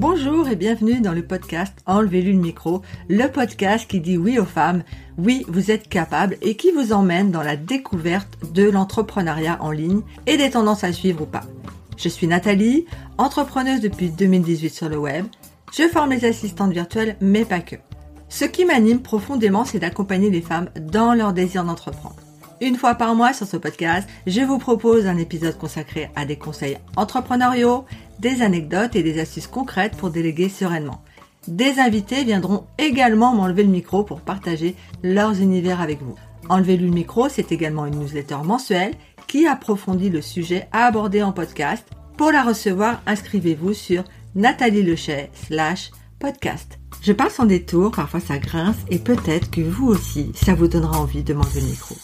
Bonjour et bienvenue dans le podcast Enlevez-lui le micro, le podcast qui dit oui aux femmes, oui vous êtes capables et qui vous emmène dans la découverte de l'entrepreneuriat en ligne et des tendances à suivre ou pas. Je suis Nathalie, entrepreneuse depuis 2018 sur le web. Je forme les assistantes virtuelles mais pas que. Ce qui m'anime profondément c'est d'accompagner les femmes dans leur désir d'entreprendre. Une fois par mois sur ce podcast, je vous propose un épisode consacré à des conseils entrepreneuriaux, des anecdotes et des astuces concrètes pour déléguer sereinement. Des invités viendront également m'enlever le micro pour partager leurs univers avec vous. Enlever le micro, c'est également une newsletter mensuelle qui approfondit le sujet à aborder en podcast. Pour la recevoir, inscrivez-vous sur Nathalie Lechet slash podcast. Je passe en détour, parfois ça grince et peut-être que vous aussi, ça vous donnera envie de m'enlever le micro.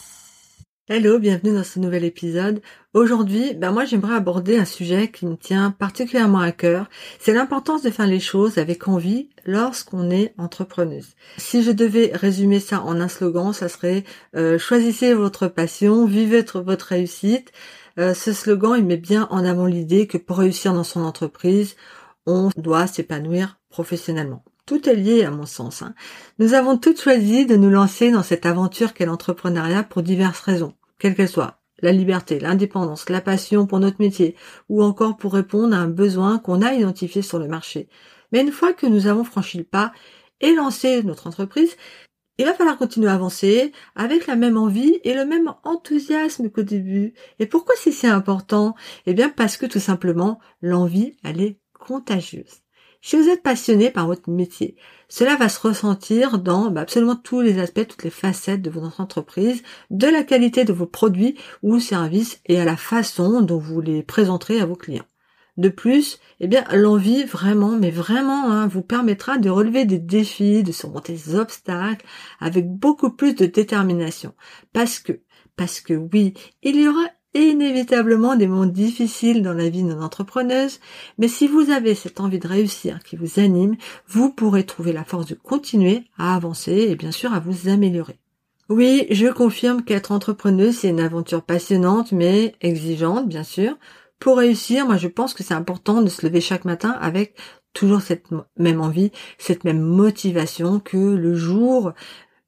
Hello, bienvenue dans ce nouvel épisode. Aujourd'hui, ben moi j'aimerais aborder un sujet qui me tient particulièrement à cœur. C'est l'importance de faire les choses avec envie lorsqu'on est entrepreneuse. Si je devais résumer ça en un slogan, ça serait euh, choisissez votre passion, vivez votre réussite. Euh, ce slogan, il met bien en avant l'idée que pour réussir dans son entreprise, on doit s'épanouir professionnellement. Tout est lié à mon sens. Hein. Nous avons toutes choisi de nous lancer dans cette aventure qu'est l'entrepreneuriat pour diverses raisons, quelles qu'elles soient. La liberté, l'indépendance, la passion pour notre métier, ou encore pour répondre à un besoin qu'on a identifié sur le marché. Mais une fois que nous avons franchi le pas et lancé notre entreprise, il va falloir continuer à avancer avec la même envie et le même enthousiasme qu'au début. Et pourquoi c'est si important? Eh bien parce que tout simplement, l'envie, elle est contagieuse. Si vous êtes passionné par votre métier, cela va se ressentir dans bah, absolument tous les aspects, toutes les facettes de votre entreprise, de la qualité de vos produits ou services et à la façon dont vous les présenterez à vos clients. De plus, eh bien, l'envie vraiment, mais vraiment, hein, vous permettra de relever des défis, de surmonter des obstacles avec beaucoup plus de détermination. Parce que, parce que oui, il y aura inévitablement des moments difficiles dans la vie d'une entrepreneuse, mais si vous avez cette envie de réussir qui vous anime, vous pourrez trouver la force de continuer à avancer et bien sûr à vous améliorer. Oui, je confirme qu'être entrepreneuse, c'est une aventure passionnante, mais exigeante, bien sûr. Pour réussir, moi, je pense que c'est important de se lever chaque matin avec toujours cette même envie, cette même motivation que le jour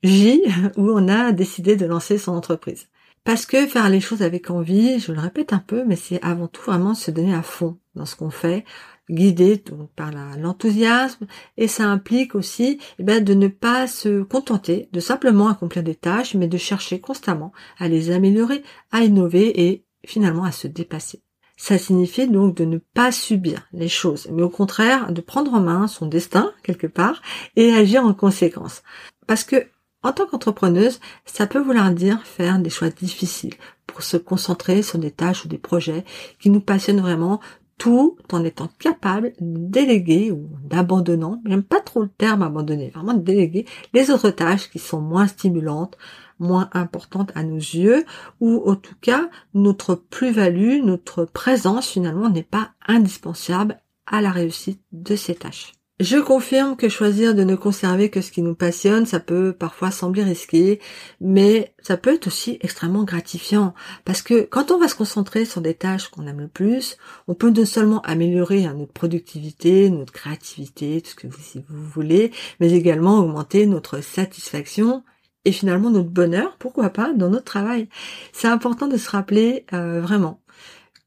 J où on a décidé de lancer son entreprise. Parce que faire les choses avec envie, je le répète un peu, mais c'est avant tout vraiment se donner à fond dans ce qu'on fait, guidé par l'enthousiasme, et ça implique aussi eh ben, de ne pas se contenter de simplement accomplir des tâches, mais de chercher constamment à les améliorer, à innover et finalement à se dépasser. Ça signifie donc de ne pas subir les choses, mais au contraire de prendre en main son destin quelque part et agir en conséquence. Parce que en tant qu'entrepreneuse, ça peut vouloir dire faire des choix difficiles pour se concentrer sur des tâches ou des projets qui nous passionnent vraiment tout en étant capable de déléguer ou d'abandonnant, j'aime pas trop le terme abandonner, vraiment de déléguer les autres tâches qui sont moins stimulantes, moins importantes à nos yeux, ou en tout cas notre plus-value, notre présence finalement n'est pas indispensable à la réussite de ces tâches. Je confirme que choisir de ne conserver que ce qui nous passionne, ça peut parfois sembler risqué, mais ça peut être aussi extrêmement gratifiant. Parce que quand on va se concentrer sur des tâches qu'on aime le plus, on peut non seulement améliorer hein, notre productivité, notre créativité, tout ce que vous, voulez, mais également augmenter notre satisfaction et finalement notre bonheur, pourquoi pas, dans notre travail. C'est important de se rappeler euh, vraiment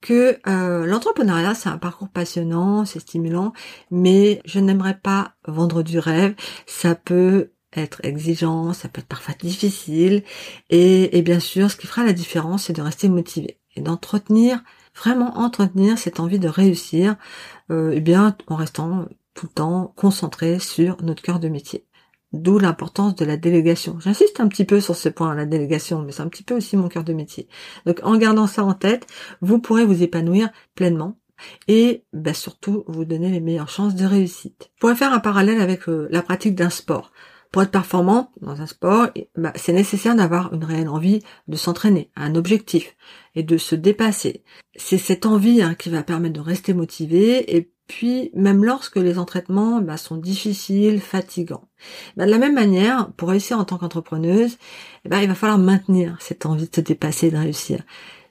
que euh, l'entrepreneuriat, c'est un parcours passionnant, c'est stimulant, mais je n'aimerais pas vendre du rêve. Ça peut être exigeant, ça peut être parfois difficile, et, bien sûr, ce qui fera la différence, c'est de rester motivé et d'entretenir, vraiment entretenir cette envie de réussir, euh, et bien en restant tout le temps concentré sur notre cœur de métier. D'où l'importance de la délégation. J'insiste un petit peu sur ce point, la délégation, mais c'est un petit peu aussi mon cœur de métier. Donc en gardant ça en tête, vous pourrez vous épanouir pleinement et bah, surtout vous donner les meilleures chances de réussite. Vous pourrez faire un parallèle avec euh, la pratique d'un sport. Pour être performant dans un sport, bah, c'est nécessaire d'avoir une réelle envie de s'entraîner, un objectif et de se dépasser. C'est cette envie hein, qui va permettre de rester motivé et puis même lorsque les entraînements bah, sont difficiles, fatigants. Bah, de la même manière, pour réussir en tant qu'entrepreneuse, ben, il va falloir maintenir cette envie de se dépasser, de réussir.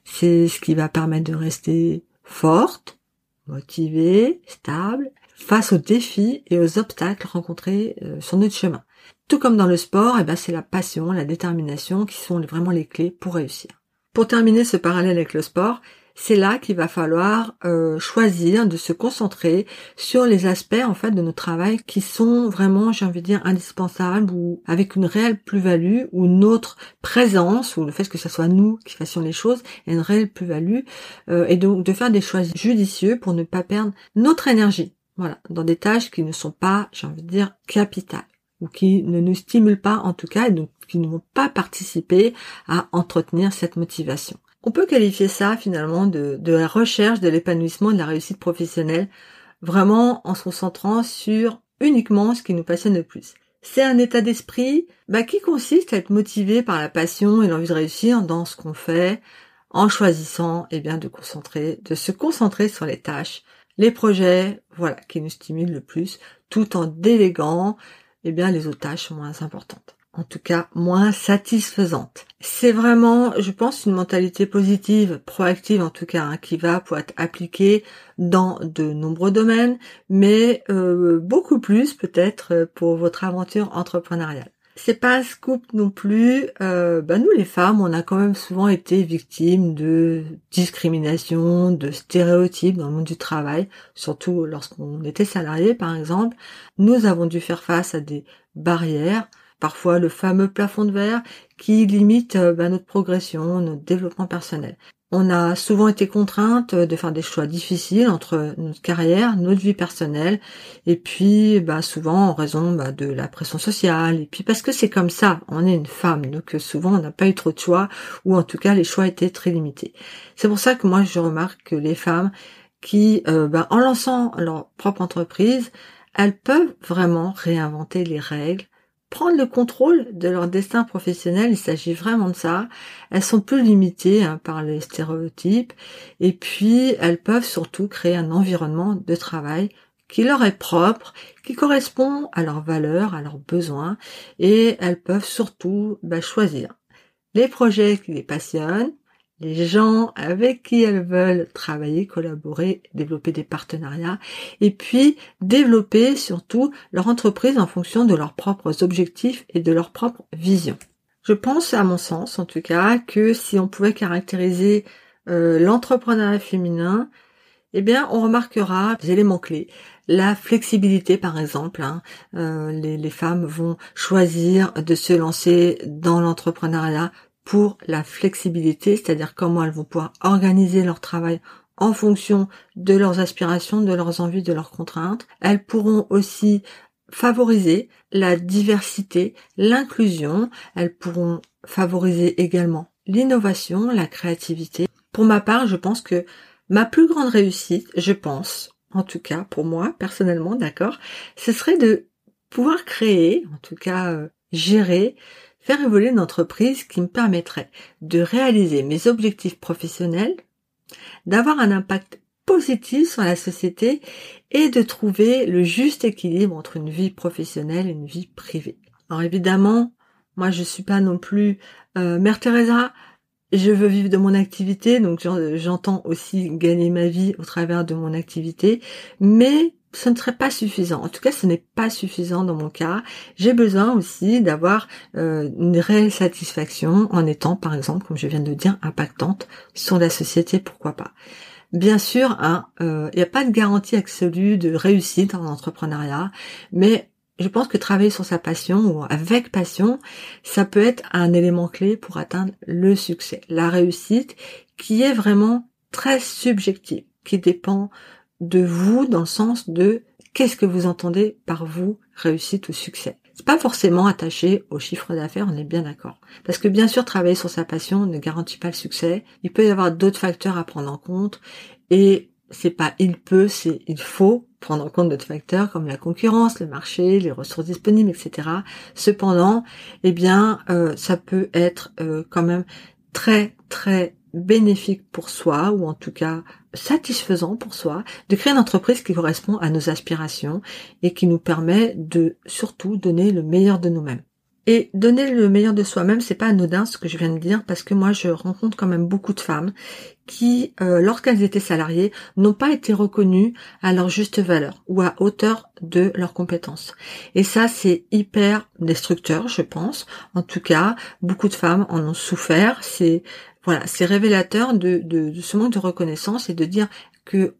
C'est ce qui va permettre de rester forte, motivée, stable, face aux défis et aux obstacles rencontrés euh, sur notre chemin. Tout comme dans le sport, eh ben c'est la passion, la détermination qui sont vraiment les clés pour réussir. Pour terminer ce parallèle avec le sport, c'est là qu'il va falloir euh, choisir de se concentrer sur les aspects en fait de notre travail qui sont vraiment, j'ai envie de dire, indispensables ou avec une réelle plus-value ou notre présence ou le fait que ce soit nous qui fassions les choses est une réelle plus-value euh, et donc de faire des choix judicieux pour ne pas perdre notre énergie. Voilà, dans des tâches qui ne sont pas, j'ai envie de dire, capitales ou qui ne nous stimulent pas en tout cas et donc qui ne vont pas participer à entretenir cette motivation. On peut qualifier ça finalement de, la recherche de l'épanouissement de la réussite professionnelle, vraiment en se concentrant sur uniquement ce qui nous passionne le plus. C'est un état d'esprit bah, qui consiste à être motivé par la passion et l'envie de réussir dans ce qu'on fait, en choisissant eh bien de concentrer, de se concentrer sur les tâches, les projets, voilà, qui nous stimulent le plus, tout en déléguant eh bien les autres tâches moins importantes en tout cas moins satisfaisante. C'est vraiment, je pense, une mentalité positive, proactive en tout cas, hein, qui va pouvoir être appliquée dans de nombreux domaines, mais euh, beaucoup plus peut-être pour votre aventure entrepreneuriale. C'est pas un scoop non plus. Euh, bah nous les femmes, on a quand même souvent été victimes de discrimination, de stéréotypes dans le monde du travail, surtout lorsqu'on était salarié par exemple. Nous avons dû faire face à des barrières parfois le fameux plafond de verre qui limite euh, bah, notre progression, notre développement personnel. On a souvent été contrainte de faire des choix difficiles entre notre carrière, notre vie personnelle, et puis bah, souvent en raison bah, de la pression sociale, et puis parce que c'est comme ça, on est une femme, donc euh, souvent on n'a pas eu trop de choix, ou en tout cas les choix étaient très limités. C'est pour ça que moi je remarque que les femmes qui, euh, en lançant leur propre entreprise, elles peuvent vraiment réinventer les règles, prendre le contrôle de leur destin professionnel, il s'agit vraiment de ça. Elles sont plus limitées hein, par les stéréotypes et puis elles peuvent surtout créer un environnement de travail qui leur est propre, qui correspond à leurs valeurs, à leurs besoins et elles peuvent surtout bah, choisir les projets qui les passionnent, les gens avec qui elles veulent travailler, collaborer, développer des partenariats, et puis développer surtout leur entreprise en fonction de leurs propres objectifs et de leur propre vision. Je pense, à mon sens en tout cas, que si on pouvait caractériser euh, l'entrepreneuriat féminin, eh bien, on remarquera des éléments clés. La flexibilité, par exemple. Hein. Euh, les, les femmes vont choisir de se lancer dans l'entrepreneuriat pour la flexibilité, c'est-à-dire comment elles vont pouvoir organiser leur travail en fonction de leurs aspirations, de leurs envies, de leurs contraintes. Elles pourront aussi favoriser la diversité, l'inclusion. Elles pourront favoriser également l'innovation, la créativité. Pour ma part, je pense que ma plus grande réussite, je pense, en tout cas pour moi personnellement, d'accord, ce serait de pouvoir créer, en tout cas euh, gérer faire évoluer une entreprise qui me permettrait de réaliser mes objectifs professionnels, d'avoir un impact positif sur la société et de trouver le juste équilibre entre une vie professionnelle et une vie privée. Alors évidemment, moi je suis pas non plus euh, Mère Teresa, je veux vivre de mon activité, donc j'entends aussi gagner ma vie au travers de mon activité, mais ce ne serait pas suffisant. En tout cas, ce n'est pas suffisant dans mon cas. J'ai besoin aussi d'avoir euh, une réelle satisfaction en étant, par exemple, comme je viens de dire, impactante sur la société, pourquoi pas. Bien sûr, hein, euh, il n'y a pas de garantie absolue de réussite en entrepreneuriat, mais je pense que travailler sur sa passion ou avec passion, ça peut être un élément clé pour atteindre le succès, la réussite, qui est vraiment très subjective, qui dépend de vous dans le sens de qu'est-ce que vous entendez par vous réussite ou succès. C'est pas forcément attaché au chiffre d'affaires, on est bien d'accord. Parce que bien sûr, travailler sur sa passion ne garantit pas le succès. Il peut y avoir d'autres facteurs à prendre en compte et c'est pas il peut, c'est il faut prendre en compte d'autres facteurs comme la concurrence, le marché, les ressources disponibles, etc. Cependant, eh bien, euh, ça peut être euh, quand même très très bénéfique pour soi, ou en tout cas satisfaisant pour soi, de créer une entreprise qui correspond à nos aspirations et qui nous permet de surtout donner le meilleur de nous-mêmes. Et donner le meilleur de soi-même, c'est pas anodin ce que je viens de dire, parce que moi je rencontre quand même beaucoup de femmes qui, euh, lorsqu'elles étaient salariées, n'ont pas été reconnues à leur juste valeur ou à hauteur de leurs compétences. Et ça, c'est hyper destructeur, je pense. En tout cas, beaucoup de femmes en ont souffert. C'est voilà, c'est révélateur de, ce manque de reconnaissance et de dire que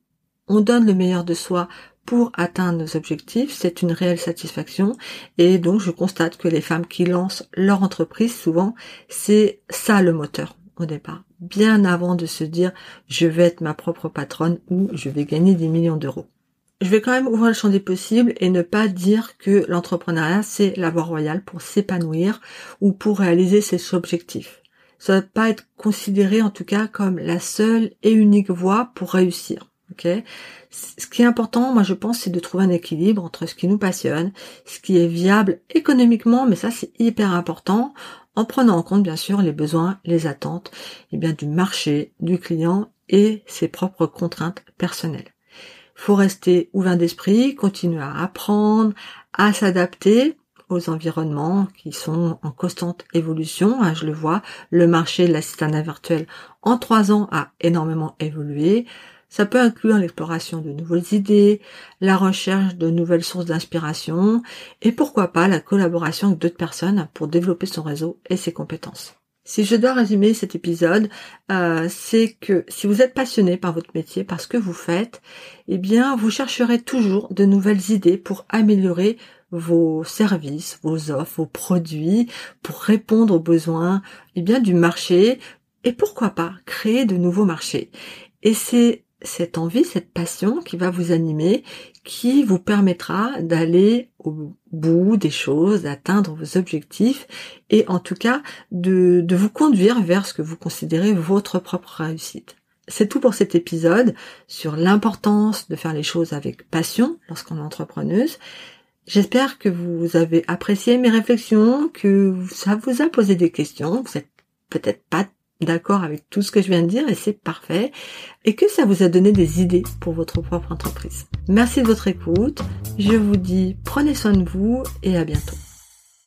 on donne le meilleur de soi pour atteindre nos objectifs, c'est une réelle satisfaction. Et donc, je constate que les femmes qui lancent leur entreprise, souvent, c'est ça le moteur au départ. Bien avant de se dire, je vais être ma propre patronne ou je vais gagner des millions d'euros. Je vais quand même ouvrir le champ des possibles et ne pas dire que l'entrepreneuriat, c'est la voie royale pour s'épanouir ou pour réaliser ses objectifs. Ça ne va pas être considéré en tout cas comme la seule et unique voie pour réussir. Ok? Ce qui est important, moi je pense, c'est de trouver un équilibre entre ce qui nous passionne, ce qui est viable économiquement, mais ça c'est hyper important, en prenant en compte bien sûr les besoins, les attentes, eh bien du marché, du client et ses propres contraintes personnelles. Faut rester ouvert d'esprit, continuer à apprendre, à s'adapter aux environnements qui sont en constante évolution. Hein, je le vois, le marché de l'assistanat virtuel en trois ans a énormément évolué. Ça peut inclure l'exploration de nouvelles idées, la recherche de nouvelles sources d'inspiration et pourquoi pas la collaboration avec d'autres personnes pour développer son réseau et ses compétences. Si je dois résumer cet épisode, euh, c'est que si vous êtes passionné par votre métier, par ce que vous faites, eh bien, vous chercherez toujours de nouvelles idées pour améliorer vos services, vos offres, vos produits, pour répondre aux besoins, eh bien, du marché, et pourquoi pas créer de nouveaux marchés. Et c'est cette envie, cette passion qui va vous animer, qui vous permettra d'aller au bout des choses, d'atteindre vos objectifs et en tout cas de, de vous conduire vers ce que vous considérez votre propre réussite. C'est tout pour cet épisode sur l'importance de faire les choses avec passion lorsqu'on est entrepreneuse. J'espère que vous avez apprécié mes réflexions, que ça vous a posé des questions. Vous êtes peut-être pas d'accord avec tout ce que je viens de dire et c'est parfait et que ça vous a donné des idées pour votre propre entreprise. Merci de votre écoute. Je vous dis prenez soin de vous et à bientôt.